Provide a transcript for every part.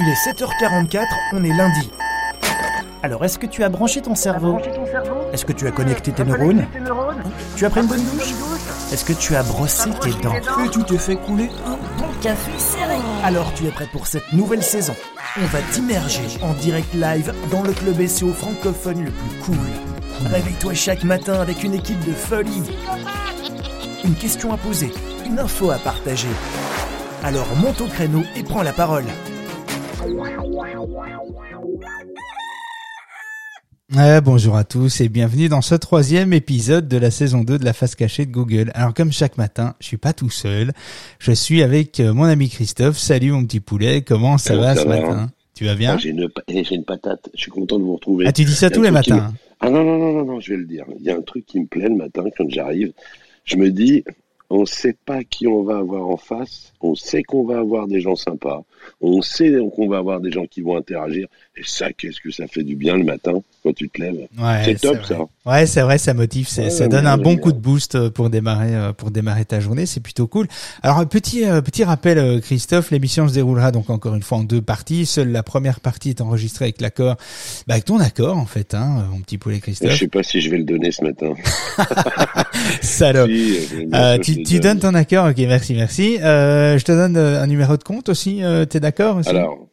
Il est 7h44, on est lundi. Alors, est-ce que tu as branché ton cerveau Est-ce que tu as connecté tes neurones Tu as pris une bonne douche Est-ce que tu as brossé tes dents Et tu t'es fait couler un bon café serré Alors, tu es prêt pour cette nouvelle saison On va t'immerger en direct live dans le club SEO francophone le plus cool. Réveille-toi chaque matin avec une équipe de folie. Une question à poser, une info à partager. Alors monte au créneau et prends la parole. Bonjour à tous et bienvenue dans ce troisième épisode de la saison 2 de la face cachée de Google. Alors comme chaque matin, je suis pas tout seul, je suis avec euh, mon ami Christophe. Salut mon petit poulet, comment ça va ce matin? Tu vas bien? Ah, J'ai une, eh, une, patate, je suis content de vous retrouver. Ah tu dis ça tous les matins Ah non, non, non, non, non, je vais le dire. Il y a un truc qui me plaît le matin quand j'arrive. Je me dis, on ne sait pas qui on va avoir en face, on sait qu'on va avoir des gens sympas, on sait qu'on va avoir des gens qui vont interagir, et ça, qu'est-ce que ça fait du bien le matin? Quand tu te lèves. c'est top ça. Ouais, c'est vrai, ça motive, ça donne un bon coup de boost euh, pour démarrer, euh, pour démarrer ta journée, c'est plutôt cool. Alors petit euh, petit rappel, Christophe, l'émission se déroulera donc encore une fois en deux parties. Seule la première partie est enregistrée avec l'accord, bah, avec ton accord en fait, hein, mon petit poulet Christophe. Je sais pas si je vais le donner ce matin. Salaud. tu, tu donnes ton accord, ok, merci, merci. je te donne un numéro de compte aussi, t'es d'accord aussi? Alors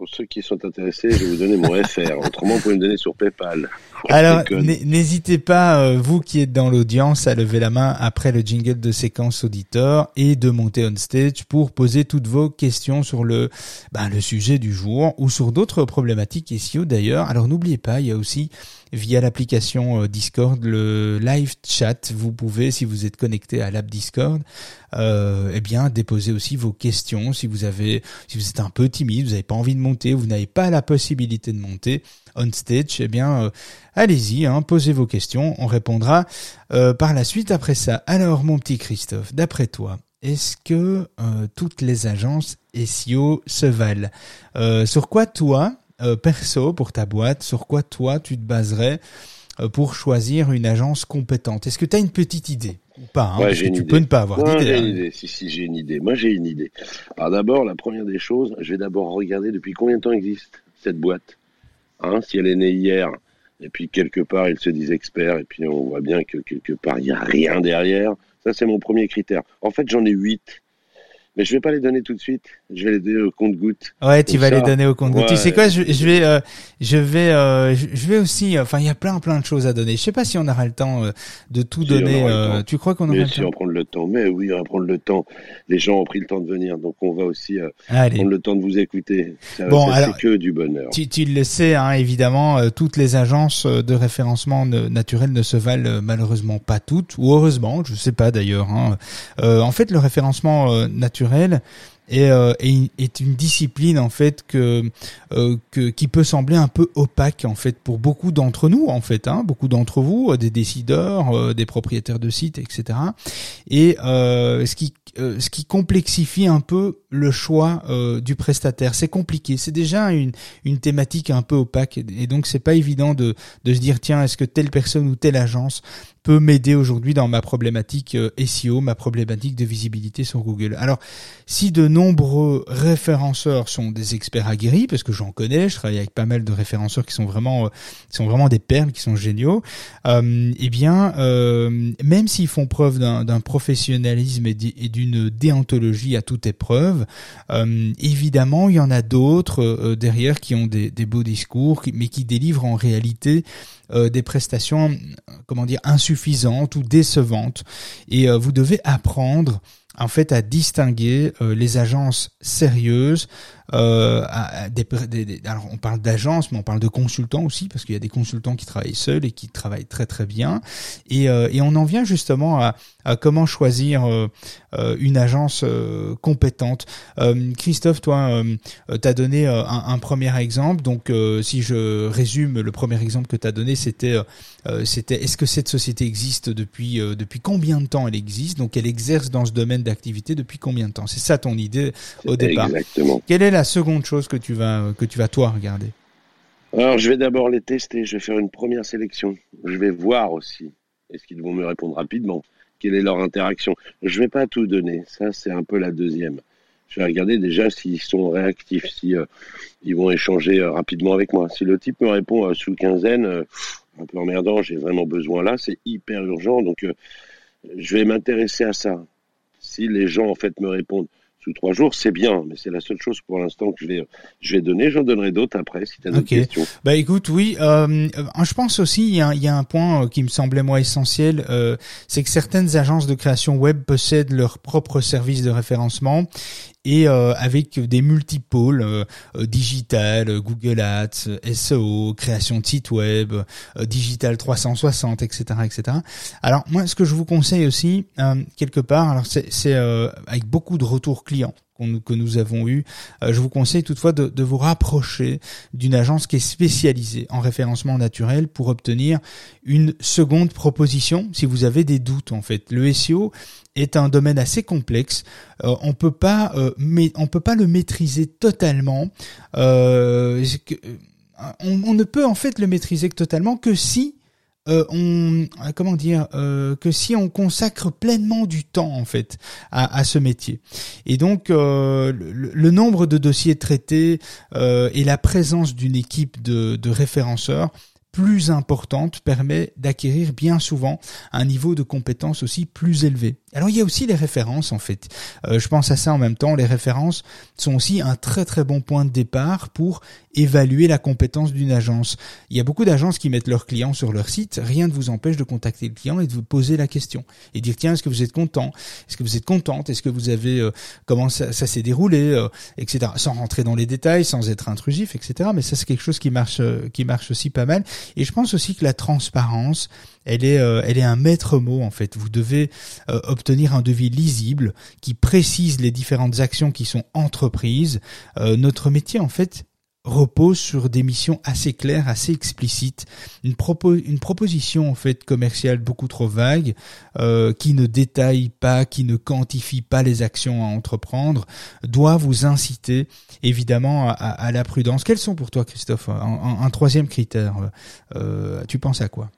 pour ceux qui sont intéressés, je vais vous donner mon FR. Autrement, vous pouvez me donner sur PayPal. Alors, n'hésitez pas, euh, vous qui êtes dans l'audience, à lever la main après le jingle de séquence auditeur et de monter on stage pour poser toutes vos questions sur le, ben, le sujet du jour ou sur d'autres problématiques SEO d'ailleurs. Alors, n'oubliez pas, il y a aussi via l'application euh, Discord, le live chat. Vous pouvez, si vous êtes connecté à l'app Discord, euh, eh bien déposer aussi vos questions. Si vous avez, si vous êtes un peu timide, vous n'avez pas envie de monter, vous n'avez pas la possibilité de monter on stage, eh bien euh, allez-y, hein, posez vos questions, on répondra euh, par la suite après ça. Alors mon petit Christophe, d'après toi, est-ce que toutes les agences SEO se valent? Sur quoi toi, euh, perso pour ta boîte, sur quoi toi tu te baserais euh, pour choisir une agence compétente? Est-ce que tu as une petite idée? Ou pas hein, Tu idée. peux ne pas avoir d'idée. J'ai une hein. idée. Si, si, j'ai une idée. Moi, j'ai une idée. Alors d'abord, la première des choses, je vais d'abord regarder depuis combien de temps existe cette boîte. Hein, si elle est née hier, et puis quelque part, ils se disent experts, et puis on voit bien que quelque part, il n'y a rien derrière. Ça, c'est mon premier critère. En fait, j'en ai huit. Mais je vais pas les donner tout de suite. Je vais les donner au compte-goutte. Ouais, tu vas les donner au compte-goutte. Tu sais quoi, je, je vais, euh, je vais, euh, je vais aussi. Enfin, il y a plein, plein de choses à donner. Je sais pas si on aura le temps euh, de tout donner. tu crois qu'on aura le temps si on prend le temps. Mais oui, on va prendre le temps. Les gens ont pris le temps de venir, donc on va aussi prendre le temps de vous écouter. Ça, bon, alors, que du bonheur. Tu, tu le sais, hein, évidemment, toutes les agences de référencement naturel ne se valent malheureusement pas toutes, ou heureusement, je sais pas d'ailleurs. Hein. en fait, le référencement naturel naturel euh, et, est une discipline en fait que, euh, que qui peut sembler un peu opaque en fait pour beaucoup d'entre nous en fait, hein, beaucoup d'entre vous, euh, des décideurs, des propriétaires de sites, etc. Et ce qui ce qui complexifie un peu le choix du prestataire. C'est compliqué. C'est déjà une, une thématique un peu opaque et donc c'est pas évident de, de se dire tiens est-ce que telle personne ou telle agence peut m'aider aujourd'hui dans ma problématique SEO, ma problématique de visibilité sur Google? Alors si de nombreux référenceurs sont des experts aguerris, parce que j'en connais, je travaille avec pas mal de référenceurs qui sont vraiment, euh, qui sont vraiment des perles, qui sont géniaux. Euh, eh bien, euh, même s'ils font preuve d'un professionnalisme et d'une déontologie à toute épreuve, euh, évidemment, il y en a d'autres euh, derrière qui ont des, des beaux discours, mais qui délivrent en réalité des prestations, comment dire, insuffisantes ou décevantes. Et vous devez apprendre en fait à distinguer euh, les agences sérieuses euh, alors on parle d'agences, mais on parle de consultants aussi, parce qu'il y a des consultants qui travaillent seuls et qui travaillent très très bien. Et, euh, on en vient justement à, comment choisir une agence compétente. Christophe, toi, tu as donné un, un, premier exemple. Donc, si je résume, le premier exemple que tu as donné, c'était c'était est-ce que cette société existe depuis depuis combien de temps elle existe? Donc, elle exerce dans ce domaine d'activité depuis combien de temps? C'est ça ton idée au départ. Exactement. Quelle est la seconde chose que tu vas que tu vas toi regarder? Alors, je vais d'abord les tester. Je vais faire une première sélection. Je vais voir aussi. Est-ce qu'ils vont me répondre rapidement Quelle est leur interaction Je vais pas tout donner. Ça, c'est un peu la deuxième. je vais regarder déjà s'ils sont réactifs, si ils vont échanger rapidement avec moi. Si le type me répond sous quinzaine, un peu emmerdant, j'ai vraiment besoin là, c'est hyper urgent, donc je vais m'intéresser à ça. Si les gens en fait me répondent sous trois jours, c'est bien, mais c'est la seule chose pour l'instant que je vais, je vais donner. J'en donnerai d'autres après si tu as d'autres questions. Bah écoute, oui, euh, je pense aussi il y a, y a, un point euh, qui me semblait moi essentiel, euh, c'est que certaines agences de création web possèdent leur propre service de référencement et euh, avec des multipôles euh, euh, digital, Google Ads, SEO, création de site web, digital 360, etc., etc. Alors moi, ce que je vous conseille aussi quelque part, alors c'est avec beaucoup de retours clients que nous avons eu. je vous conseille toutefois de, vous rapprocher d'une agence qui est spécialisée en référencement naturel pour obtenir une seconde proposition si vous avez des doutes en fait. Le SEO est un domaine assez complexe. Euh, on peut euh, peut pas le maîtriser totalement. Euh, on, ne peut en fait le maîtriser totalement que si on comment dire que si on consacre pleinement du temps en fait à, ce métier et donc le, nombre de dossiers traités et la présence d'une équipe de, de référenceurs plus importante permet d'acquérir bien souvent un niveau de compétence aussi plus élevé. Alors il y a aussi les références en fait. Euh, je pense à ça en même temps. Les références sont aussi un très très bon point de départ pour évaluer la compétence d'une agence. Il y a beaucoup d'agences qui mettent leurs clients sur leur site. Rien ne vous empêche de contacter le client et de vous poser la question et dire tiens est-ce que vous êtes content, est-ce que vous êtes contente, est-ce que vous avez euh, comment ça, s'est déroulé, euh, etc. Sans rentrer dans les détails, sans être intrusif, etc. Mais ça c'est quelque chose qui marche qui marche aussi pas mal. Et je pense aussi que la transparence elle est, euh, elle est un maître mot en fait. Vous devez euh, obtenir un devis lisible qui précise les différentes actions qui sont entreprises. Euh, notre métier en fait repose sur des missions assez claires, assez explicites, une, une proposition en fait commerciale beaucoup trop vague, qui ne détaille pas, qui ne quantifie pas les actions à entreprendre, doit vous inciter évidemment à, la prudence. Quels sont pour toi, Christophe, un, troisième critère? Tu penses à quoi?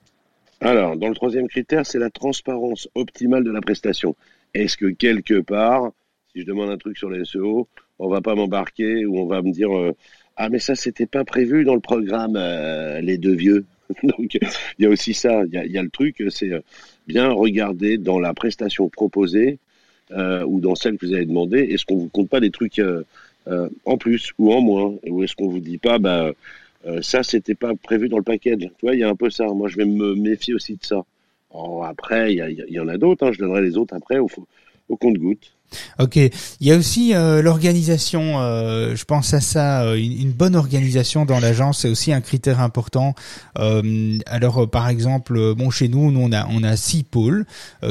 Alors, dans le troisième critère, c'est la transparence optimale de la prestation. Est-ce que quelque part, si je demande un truc sur les SEO, on va pas m'embarquer ou on va me dire euh, ah mais ça c'était pas prévu dans le programme euh, les deux vieux? Donc il y a aussi ça, il y a, le truc, c'est euh, bien regarder dans la prestation proposée ou dans celle que vous avez demandé, est-ce qu'on vous compte pas des trucs en plus ou en moins, ou est-ce qu'on vous dit pas bah euh, ça, c'était pas prévu dans le package. Tu vois, il y a un peu ça. Moi, je vais me méfier aussi de ça. après, il y, en a d'autres. Hein. Je donnerai les autres après au, au compte-goutte. Ok, il y a aussi euh, l'organisation. Euh, je pense à ça. Euh, une, bonne organisation dans l'agence c'est aussi un critère important. alors, par exemple, bon, chez nous, nous on a on a six pôles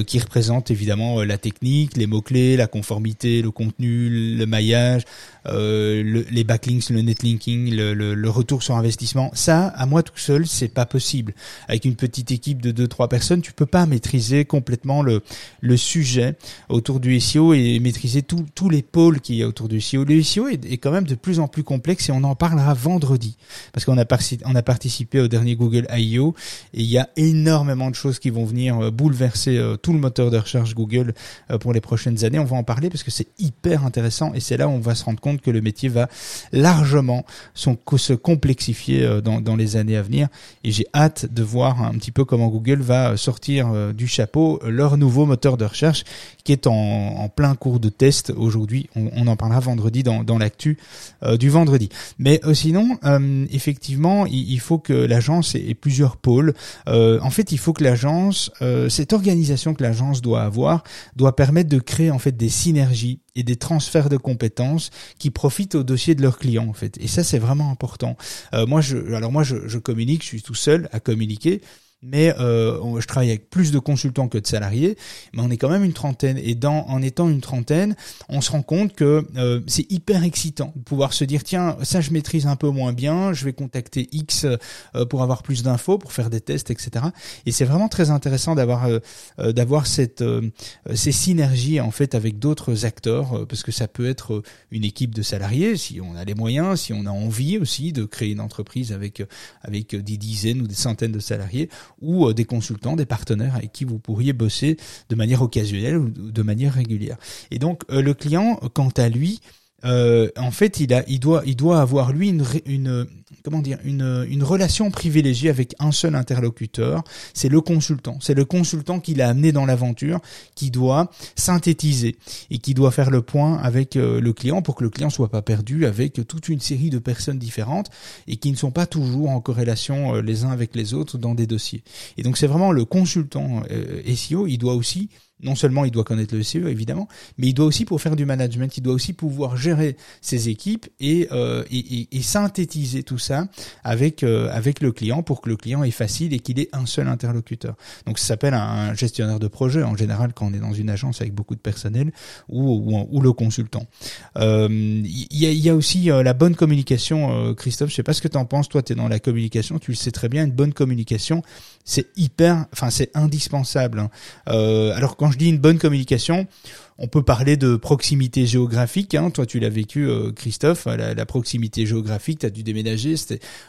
qui représentent évidemment la technique, les mots clés, la conformité, le contenu, le maillage, les backlinks, le netlinking, le, le, retour sur investissement. Ça, à moi tout seul, c'est pas possible. Avec une petite équipe de deux trois personnes, tu peux pas maîtriser complètement le le sujet autour du SEO et maîtriser tous les pôles qu'il y a autour du SEO. Le SEO est, quand même de plus en plus complexe et on en parlera vendredi parce qu'on a, on a participé au dernier Google I.O. et il y a énormément de choses qui vont venir euh, bouleverser euh, tout le moteur de recherche Google euh, pour les prochaines années. On va en parler parce que c'est hyper intéressant et c'est là où on va se rendre compte que le métier va largement son, se complexifier dans, dans les années à venir et j'ai hâte de voir un petit peu comment Google va sortir du chapeau leur nouveau moteur de recherche qui est en, en plein cours de test aujourd'hui. On, en parlera vendredi dans, dans l'actu euh, du vendredi. Mais euh, sinon, euh, effectivement, il, faut que l'agence ait, plusieurs pôles. en fait, il faut que l'agence, cette organisation que l'agence doit avoir, doit permettre de créer en fait des synergies et des transferts de compétences qui profitent au dossier de leurs clients en fait. Et ça, c'est vraiment important. moi, je, alors moi, je, je communique, je suis tout seul à communiquer mais euh, je travaille avec plus de consultants que de salariés, mais on est quand même une trentaine. Et dans, en étant une trentaine, on se rend compte que euh, c'est hyper excitant de pouvoir se dire tiens, ça je maîtrise un peu moins bien, je vais contacter X euh, pour avoir plus d'infos, pour faire des tests, etc. Et c'est vraiment très intéressant d'avoir euh, d'avoir cette ces synergies en fait avec d'autres acteurs, parce que ça peut être une équipe de salariés si on a les moyens, si on a envie aussi de créer une entreprise avec avec des dizaines ou des centaines de salariés ou des consultants, des partenaires avec qui vous pourriez bosser de manière occasionnelle ou de manière régulière. Et donc le client, quant à lui, euh, en fait, il a, il doit, il doit avoir lui une, une comment dire, une, une relation privilégiée avec un seul interlocuteur. C'est le consultant. C'est le consultant qui l'a amené dans l'aventure, qui doit synthétiser et qui doit faire le point avec euh, le client pour que le client soit pas perdu avec toute une série de personnes différentes et qui ne sont pas toujours en corrélation euh, les uns avec les autres dans des dossiers. Et donc c'est vraiment le consultant SEO. Il doit aussi non seulement il doit connaître le SEO évidemment, mais il doit aussi pour faire du management, il doit aussi pouvoir gérer ses équipes et, euh, et, et, synthétiser tout ça avec euh, avec le client pour que le client est facile et qu'il ait un seul interlocuteur. Donc ça s'appelle un gestionnaire de projet en général quand on est dans une agence avec beaucoup de personnel ou ou, ou le consultant. Euh, il y, a, y, a, aussi la bonne communication, Christophe. Je sais pas ce que tu en penses. Toi, tu es dans la communication, tu le sais très bien. Une bonne communication, c'est hyper, enfin c'est indispensable. Hein. alors quand je dis une bonne communication, on peut parler de proximité géographique. Hein. Toi, tu l'as vécu, euh, Christophe, la, proximité géographique. Tu as dû déménager.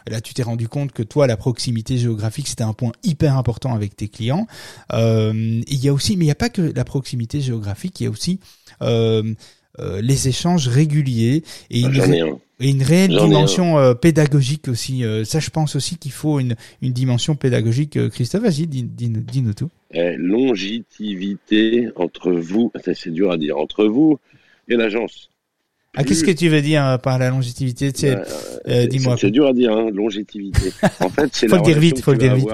Là, tu t'es rendu compte que toi, la proximité géographique, c'était un point hyper important avec tes clients. Euh, il y a aussi, mais il n'y a pas que la proximité géographique. Il y a aussi euh, les échanges réguliers et une, et une réelle dimension pédagogique aussi. ça, je pense aussi qu'il faut une, une dimension pédagogique. Christophe, vas-y, dis-nous tout. Eh, longévité entre vous, c'est dur à dire, entre vous et l'agence. Ah, qu'est-ce que tu veux dire par la longévité euh, euh, Dis-moi. C'est dur à dire, hein, longévité. En fait, c'est la relation vite, faut que le dire vite.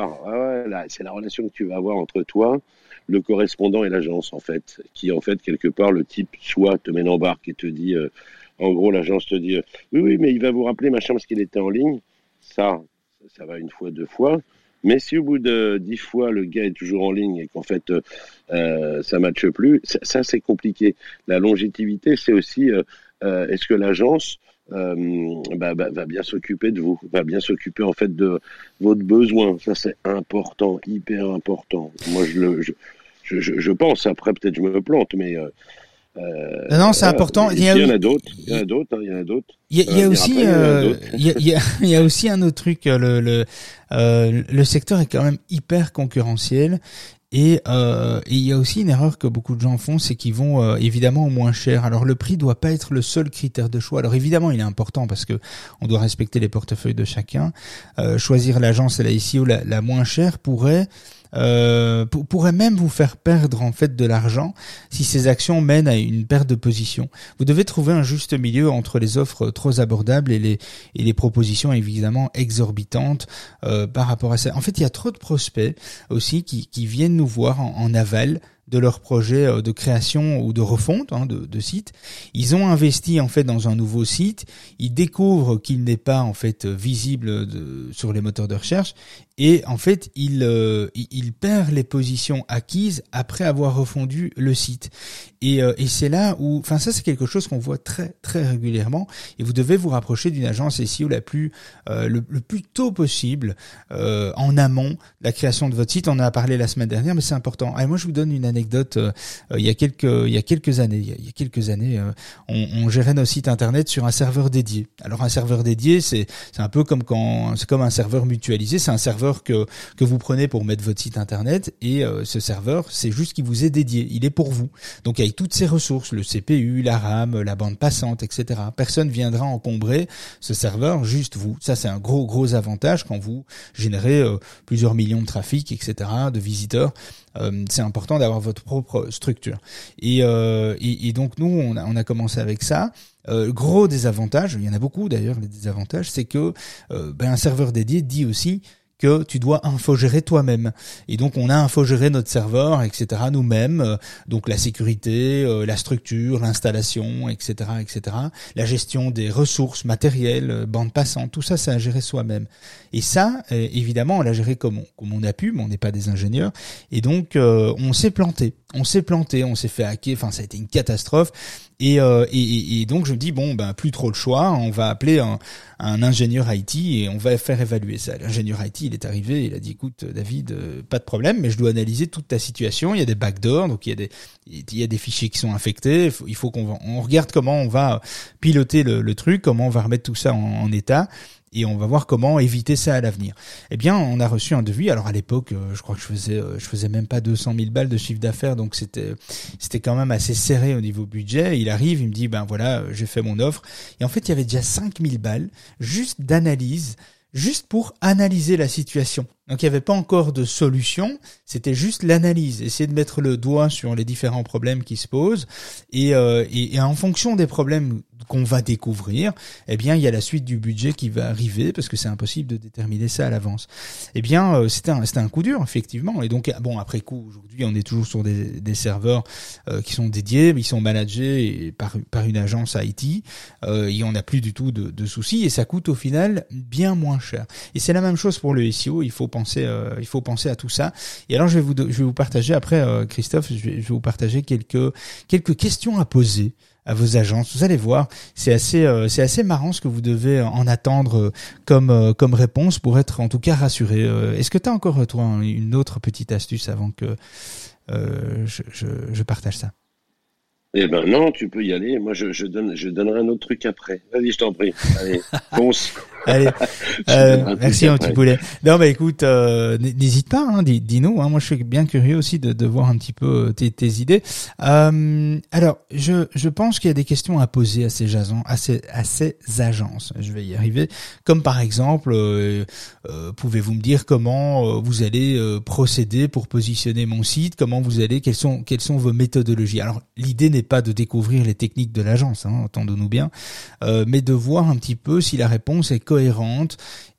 c'est la relation que tu vas avoir entre toi, le correspondant et l'agence, en fait, qui en fait quelque part le type soit te met en barque et te dit, euh, en gros, l'agence te dit, oui, oui, mais il va vous rappeler machin parce qu'il était en ligne. Ça, ça va une fois, deux fois. Mais si au bout de dix fois le gars est toujours en ligne et qu'en fait euh, euh ça matche plus, ça, c'est compliqué. La longévité, c'est aussi euh, euh, est-ce que l'agence bah, bah, va bien s'occuper de vous, va bien s'occuper en fait de votre besoin? Ça c'est important, hyper important. Moi je le, je, je, je pense. Après peut-être je me plante, mais euh, non, c'est important. Il y, en a d'autres. Il y en a d'autres. Il y en a d'autres. Il y a, aussi, il y a, aussi un autre truc. Le le euh, le secteur est quand même hyper concurrentiel et, euh, il y a aussi une erreur que beaucoup de gens font, c'est qu'ils vont euh, évidemment au moins cher. Alors le prix doit pas être le seul critère de choix. Alors évidemment, il est important parce que on doit respecter les portefeuilles de chacun. Euh, choisir l'agence et la ICO la, la moins chère pourrait euh, pourrait même vous faire perdre en fait de l'argent si ces actions mènent à une perte de position. Vous devez trouver un juste milieu entre les offres trop abordables et les et les propositions évidemment exorbitantes euh, par rapport à ça. En fait, il y a trop de prospects aussi qui, qui viennent nous voir en, en aval de leur projet euh, de création ou de refonte hein, de, de site. Ils ont investi en fait dans un nouveau site. Ils découvrent qu'il n'est pas en fait visible sur les moteurs de recherche et en fait euh, il perd les positions acquises après avoir refondu le site. Et, euh, et c'est là où, enfin ça c'est quelque chose qu'on voit très très régulièrement et vous devez vous rapprocher d'une agence SEO la plus le, plus tôt possible en amont la création de votre site. On en a parlé la semaine dernière, mais c'est important. Et moi je vous donne une anecdote. Euh, il y a quelques il y a quelques années, il y a, quelques années, euh, on, on, gérait nos sites internet sur un serveur dédié. Alors un serveur dédié, c'est c'est un peu comme quand c'est comme un serveur mutualisé. C'est un serveur que que vous prenez pour mettre votre site internet et euh, ce serveur, c'est juste qu'il vous est dédié. Il est pour vous. Donc toutes ses ressources, le CPU, la RAM, la bande passante, etc. Personne viendra encombrer ce serveur, juste vous. Ça c'est un gros gros avantage quand vous générez plusieurs millions de trafic, etc. de visiteurs. c'est important d'avoir votre propre structure. Et, euh, et, donc nous, on a, on a commencé avec ça. Euh, gros désavantage, il y en a beaucoup d'ailleurs, les désavantages, c'est que euh, ben, un serveur dédié dit aussi que tu dois infogérer toi-même. Et donc on a infogéré notre serveur, etc. nous-mêmes. Euh, donc la sécurité, euh, la structure, l'installation, etc., etc. La gestion des ressources matérielles, euh, bande passante, tout ça, c'est à gérer soi-même. Et ça, évidemment, on l'a géré comme on, comme on a pu, mais on n'est pas des ingénieurs. Et donc on s'est planté. On s'est planté, on s'est fait hacker. Enfin, ça a été une catastrophe. Et, euh, et, et, donc je me dis bon ben plus trop le choix, on va appeler un, un ingénieur IT et on va faire évaluer ça. L'ingénieur IT il est arrivé, il a dit écoute David, euh, pas de problème, mais je dois analyser toute ta situation. Il y a des backdoors, donc il y a des fichiers qui sont infectés. Il faut, qu'on on regarde comment on va piloter le, truc, comment on va remettre tout ça en, état. et on va voir comment éviter ça à l'avenir. Eh bien, on a reçu un devis. Alors à l'époque, euh, je crois que je faisais, euh, faisais même pas 200 000 balles de chiffre d'affaires, donc c'était, c'était quand même assez serré au niveau budget. Il arrive, il me dit, ben voilà, j'ai fait mon offre. Et en fait, il y avait déjà 5 000 balles juste d'analyse juste pour analyser la situation. Donc il n'y avait pas encore de solution, c'était juste l'analyse, essayer de mettre le doigt sur les différents problèmes qui se posent et, euh, et, et en fonction des problèmes qu'on va découvrir, eh bien, il y a la suite du budget qui va arriver parce que c'est impossible de déterminer ça à l'avance. Eh bien, euh, c'était un, un coup dur, effectivement. Et donc, bon, après coup, aujourd'hui, on est toujours sur des, serveurs euh, qui sont dédiés, ils sont managés par, par une agence IT euh, et on n'a plus du tout de, soucis et ça coûte au final bien moins cher. Et c'est la même chose pour le SEO. Il faut penser, euh, il faut penser à tout ça. Et alors, je vais vous, je vais vous partager après, Christophe, je je vais vous partager quelques quelques questions à poser à vos agences. Vous allez voir, c'est assez, euh, c'est assez marrant ce que vous devez en attendre euh, comme, euh, comme réponse pour être en tout cas rassuré. Est-ce que tu as encore toi une autre petite astuce avant que je, je, je partage ça? Eh ben non, tu peux y aller. Moi, je, je, donne, je donnerai un autre truc après. Vas-y, je t'en prie. Allez, fonce. Allez, euh, merci un petit poulet. Non, bah écoute, euh, n'hésite pas, hein, dis-nous. Hein, moi, je suis bien curieux aussi de, de voir un petit peu euh, tes, tes idées. Euh, alors, je, je pense qu'il y a des questions à poser à ces, à ces, à ces agences. Je vais y arriver. Comme par exemple, euh, pouvez-vous me dire comment vous allez procéder pour positionner mon site? Comment vous allez? Quelles sont, quelles sont vos méthodologies? Alors, l'idée n'est pas de découvrir les techniques de l'agence, hein, entendons-nous bien, mais de voir un petit peu si la réponse est cohérente cohérente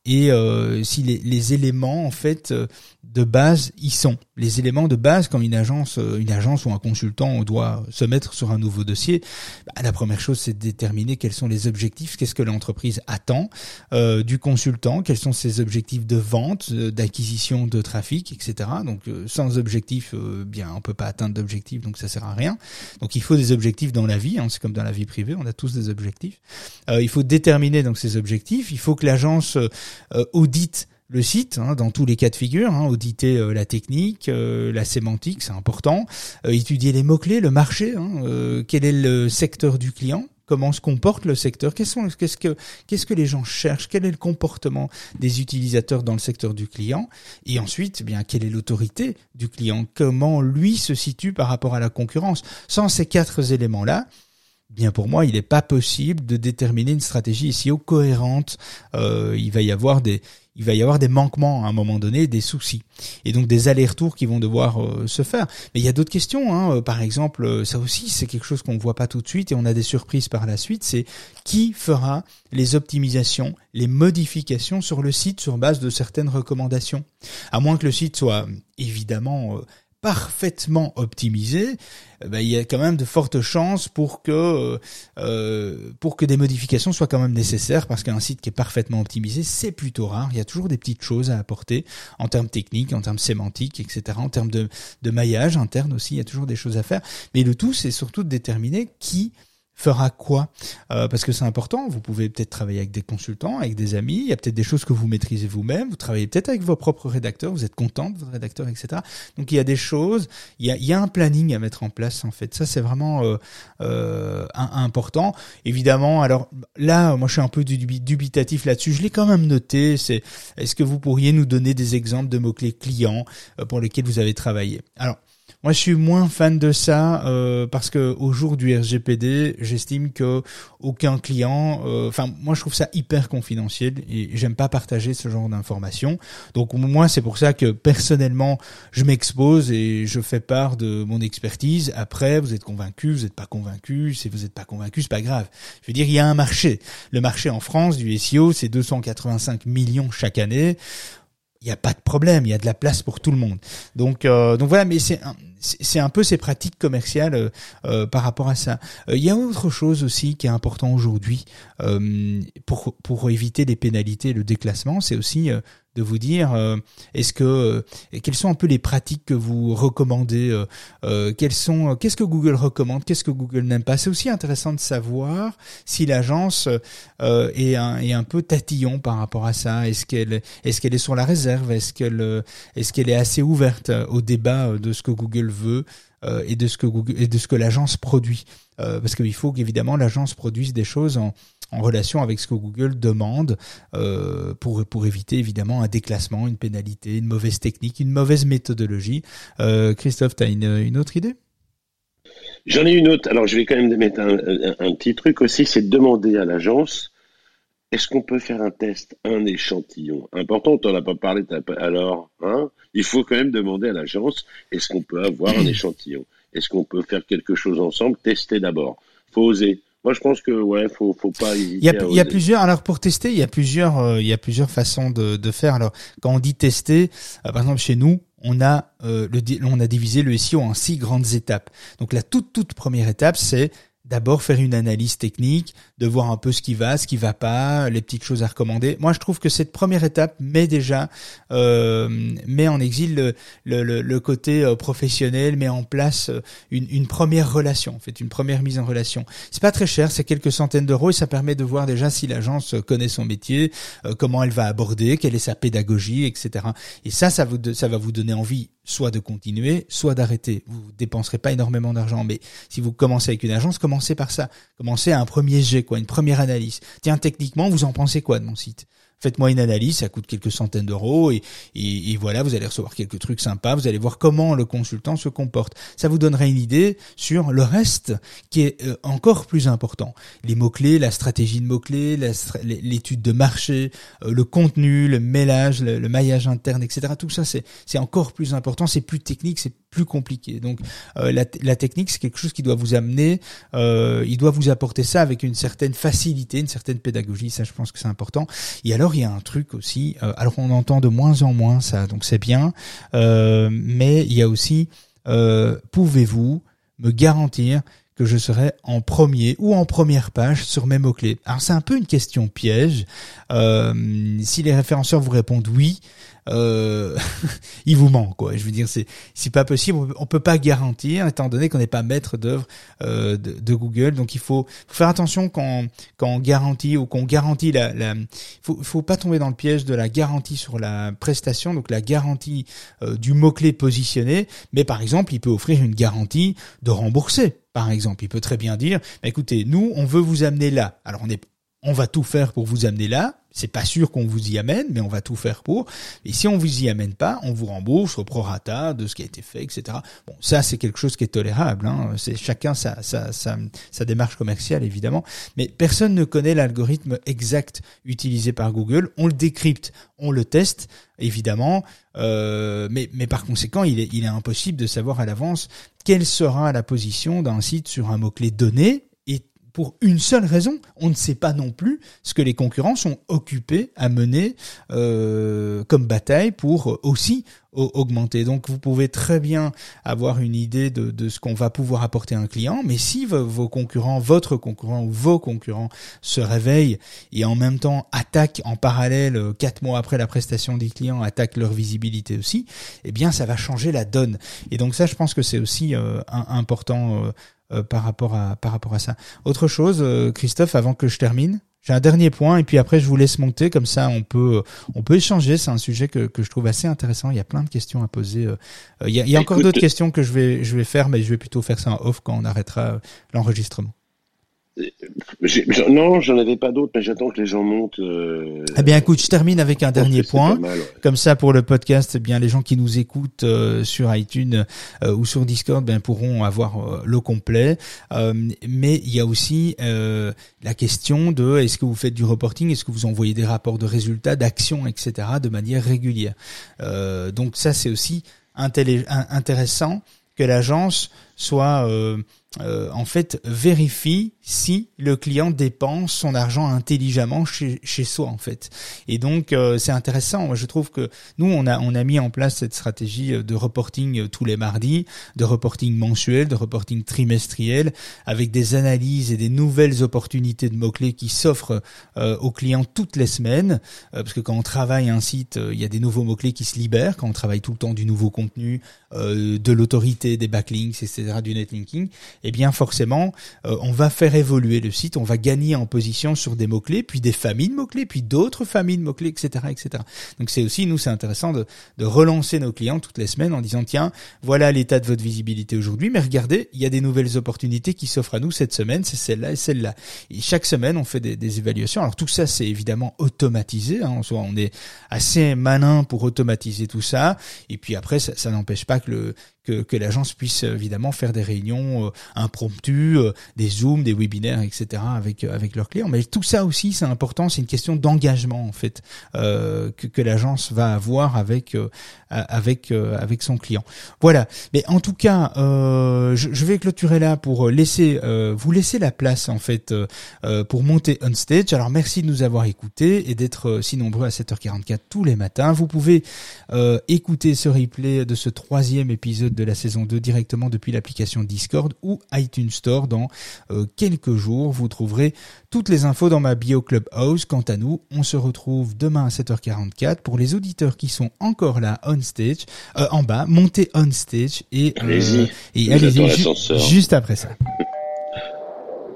et euh, si les, les, éléments en fait euh, de base y sont. Les éléments de base quand une agence, euh, une agence ou un consultant doit se mettre sur un nouveau dossier, bah, la première chose c'est de déterminer quels sont les objectifs, qu'est-ce que l'entreprise attend euh, du consultant, quels sont ses objectifs de vente, d'acquisition de trafic, etc. Donc sans objectif, bien on peut pas atteindre d'objectifs, donc ça sert à rien. Donc il faut des objectifs dans la vie, hein, c'est comme dans la vie privée, on a tous des objectifs. il faut déterminer donc ces objectifs. Il faut que l'agence euh, audite le site hein, dans tous les cas de figure, hein, auditer euh, la technique, euh, la sémantique, c'est important, étudier les mots-clés, le marché, hein, quel est le secteur du client, comment se comporte le secteur, qu'est-ce que qu'est-ce que les gens cherchent, quel est le comportement des utilisateurs dans le secteur du client, et ensuite, eh bien quelle est l'autorité du client, comment lui se situe par rapport à la concurrence. Sans ces quatre éléments-là, bien pour moi, il n'est pas possible de déterminer une stratégie SEO cohérente. Euh, il va y avoir des il va y avoir des manquements à un moment donné, des soucis, et donc des allers-retours qui vont devoir euh, se faire. Mais il y a d'autres questions, hein. Euh, par exemple, euh, ça aussi c'est quelque chose qu'on ne voit pas tout de suite et on a des surprises par la suite. C'est qui fera les optimisations, les modifications sur le site sur base de certaines recommandations, à moins que le site soit évidemment parfaitement optimisé, euh, ben, il y a quand même de fortes chances pour que euh, euh, pour que des modifications soient quand même nécessaires parce qu'un site qui est parfaitement optimisé, c'est plutôt rare. Il y a toujours des petites choses à apporter en termes techniques, en termes sémantiques, etc. En termes de, de maillage interne aussi, il y a toujours des choses à faire. Mais le tout, c'est surtout de déterminer qui fera quoi euh, Parce que c'est important, vous pouvez peut-être travailler avec des consultants, avec des amis, il y a peut-être des choses que vous maîtrisez vous-même, vous travaillez peut-être avec vos propres rédacteurs, vous êtes content de votre rédacteur, etc. Donc il y a des choses, il y a, il y a un planning à mettre en place en fait. Ça c'est vraiment euh, euh, important. Évidemment, alors là, moi je suis un peu dubitatif là-dessus, je l'ai quand même noté, c'est est-ce que vous pourriez nous donner des exemples de mots-clés clients euh, pour lesquels vous avez travaillé? Alors, moi, je suis moins fan de ça euh, parce que au jour du RGPD, j'estime que aucun client, euh, enfin, moi, je trouve ça hyper confidentiel et j'aime pas partager ce genre d'informations. Donc, moi, c'est pour ça que personnellement, je m'expose et je fais part de mon expertise. Après, vous êtes convaincu, vous n'êtes pas convaincu. Si vous n'êtes pas convaincu, c'est pas grave. Je veux dire, il y a un marché. Le marché en France du SEO, c'est 285 millions chaque année il n'y a pas de problème, il y a de la place pour tout le monde. Donc, euh, donc voilà, mais c'est c'est un peu ces pratiques commerciales euh, euh, par rapport à ça. Il y a autre chose aussi qui est important aujourd'hui pour pour éviter les pénalités, le déclassement, c'est aussi de vous dire euh, est-ce que euh, quelles sont un peu les pratiques que vous recommandez euh, quelles sont qu'est-ce que Google recommande qu'est-ce que Google n'aime pas? C'est aussi intéressant de savoir si l'agence est un est un peu tatillon par rapport à ça. Est-ce qu'elle est-ce qu'elle est sur la réserve? Est-ce qu'elle est-ce qu'elle est assez ouverte au débat de ce que Google veut et de ce que Google et de ce que l'agence produit? Parce qu'il faut qu'évidemment l'agence produise des choses en en relation avec ce que Google demande euh, pour pour éviter évidemment un déclassement, une pénalité, une mauvaise technique, une mauvaise méthodologie. Euh, Christophe, tu as une, une autre idée? J'en ai une autre. Alors, je vais quand même mettre un, un, petit truc aussi, c'est de demander à l'agence est-ce qu'on peut faire un test, un échantillon Important, on n'en a pas parlé. Alors, hein, il faut quand même demander à l'agence est-ce qu'on peut avoir un échantillon? Est-ce qu'on peut faire quelque chose ensemble? Tester d'abord. Faut oser. Moi, je pense que ouais, faut faut pas hésiter. Il y a, il y a plusieurs. Alors pour tester, il y a plusieurs euh, il y a plusieurs façons de, de faire. Alors quand on dit tester, euh, par exemple chez nous, on a euh, le on a divisé le SEO en six grandes étapes. Donc la toute toute première étape, c'est d'abord faire une analyse technique, de voir un peu ce qui va, ce qui va pas, les petites choses à recommander. Moi, je trouve que cette première étape met déjà euh, met en exil le, le, le côté euh, professionnel, met en place euh, une, une, première relation, en fait, une première mise en relation. C'est pas très cher, c'est quelques centaines d'euros et ça permet de voir déjà si l'agence connaît son métier, euh, comment elle va aborder, quelle est sa pédagogie, etc. Et ça, ça, vous, ça va vous donner envie soit de continuer, soit d'arrêter. Vous dépenserez pas énormément d'argent, mais si vous commencez avec une agence, commencez par ça. Commencez à un premier jet, quoi, une première analyse. Tiens, techniquement, vous en pensez quoi de mon site? Faites-moi une analyse, ça coûte quelques centaines d'euros et, et, voilà, vous allez recevoir quelques trucs sympas, vous allez voir comment le consultant se comporte. Ça vous donnera une idée sur le reste qui est euh, encore plus important. Les mots-clés, la stratégie de mots-clés, l'étude de marché, euh, le contenu, le mélange, le, maillage interne, etc. Tout ça, c'est encore plus important, c'est plus technique, c'est plus compliqué. Donc euh, la, la, technique, c'est quelque chose qui doit vous amener, euh, il doit vous apporter ça avec une certaine facilité, une certaine pédagogie. Ça, je pense que c'est important. Et alors, il y a un truc aussi. Euh, alors, on entend de moins en moins ça, donc c'est bien. Euh, mais il y a aussi, pouvez-vous me garantir que je serai en premier ou en première page sur mes mots-clés? Alors c'est un peu une question piège. si les référenceurs vous répondent oui, euh, il vous manque quoi. Je veux dire, c'est c'est pas possible. On peut pas garantir, étant donné qu'on n'est pas maître d'œuvre euh, de, Google. Donc il faut, faire attention quand quand on garantit ou qu'on garantit la, la faut faut pas tomber dans le piège de la garantie sur la prestation, donc la garantie euh, du mot clé positionné. Mais par exemple, il peut offrir une garantie de rembourser. Par exemple, il peut très bien dire, bah, écoutez, nous, on veut vous amener là. Alors on est on va tout faire pour vous amener là. C'est pas sûr qu'on vous y amène, mais on va tout faire pour. Et si on vous y amène pas, on vous rembourse au prorata de ce qui a été fait, etc. Bon, ça c'est quelque chose qui est tolérable. Hein. C'est chacun sa, sa, sa, sa, démarche commerciale évidemment, mais personne ne connaît l'algorithme exact utilisé par Google. On le décrypte, on le teste évidemment, euh, mais, mais par conséquent, il est, il est impossible de savoir à l'avance quelle sera la position d'un site sur un mot clé donné pour une seule raison, on ne sait pas non plus ce que les concurrents sont occupés à mener euh, comme bataille pour aussi augmenter. Donc vous pouvez très bien avoir une idée de, ce qu'on va pouvoir apporter à un client, mais si vos concurrents, votre concurrent ou vos concurrents se réveillent et en même temps attaquent en parallèle, euh, quatre mois après la prestation des clients, attaquent leur visibilité aussi, eh bien ça va changer la donne. Et donc ça, je pense que c'est aussi euh, important. Euh, par rapport à par rapport à ça. Autre chose, Christophe, avant que je termine, j'ai un dernier point et puis après je vous laisse monter comme ça on peut on peut échanger. C'est un sujet que, que je trouve assez intéressant. Il y a plein de questions à poser. Euh, il y a, il y a encore d'autres questions que je vais je vais faire, mais je vais plutôt faire ça en off quand on arrêtera l'enregistrement. Non, j'en avais pas d'autres, mais j'attends que les gens montent. Euh, eh bien, écoute, je termine avec un dernier point. Comme ça, pour le podcast, eh bien les gens qui nous écoutent euh, sur iTunes euh, ou sur Discord, ben pourront avoir le complet. mais il y a aussi la question de est-ce que vous faites du reporting, est-ce que vous envoyez des rapports de résultats, d'actions, etc. de manière régulière? donc ça, c'est aussi intéressant que l'agence soit euh, en fait vérifie si le client dépense son argent intelligemment chez, chez soi en fait. Et donc euh, c'est intéressant. Moi, je trouve que nous on a on a mis en place cette stratégie euh, de reporting tous les mardis, de reporting mensuel, de reporting trimestriel, avec des analyses et des nouvelles opportunités de mots clés qui s'offrent aux clients toutes les semaines. parce que quand on travaille un site, il y a des nouveaux mots clés qui se libèrent. Quand on travaille tout le temps du nouveau contenu, de l'autorité, des backlinks, etc. du netlinking, eh bien forcément, euh, on va faire évoluer le site, on va gagner en position sur des mots-clés, puis des familles de mots-clés, puis d'autres familles de mots-clés, etc., etc. Donc c'est aussi, nous, c'est intéressant de, de relancer nos clients toutes les semaines en disant, tiens, voilà l'état de votre visibilité aujourd'hui, mais regardez, il y a des nouvelles opportunités qui s'offrent à nous cette semaine, c'est celle-là et celle-là. Et chaque semaine, on fait des, des évaluations. Alors tout ça, c'est évidemment automatisé. Hein, soit on est assez malin pour automatiser tout ça. Et puis après, ça, ça n'empêche pas que le que, que l'agence puisse évidemment faire des réunions euh, impromptues, euh, des zooms, des webinaires, etc. avec euh, avec leurs clients. Mais tout ça aussi, c'est important. C'est une question d'engagement en fait que, que l'agence va avoir avec avec avec son client. Voilà. Mais en tout cas, je, je, vais clôturer là pour laisser vous laisser la place en fait pour monter on stage. Alors merci de nous avoir écoutés et d'être si nombreux à 7h44 tous les matins. Vous pouvez écouter ce replay de ce troisième épisode de la saison 2 directement depuis l'application Discord ou iTunes Store dans euh, quelques jours. Vous trouverez toutes les infos dans ma bio Clubhouse. Quant à nous, on se retrouve demain à 7h44 pour les auditeurs qui sont encore là on stage, euh, en bas, montez on stage et euh, allez-y, et allez-y juste après ça.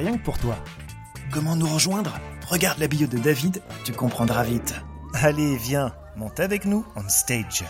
rien que pour toi. Comment nous rejoindre? Regarde la bio de David, tu comprendras vite. Allez, viens, monte avec nous on stage.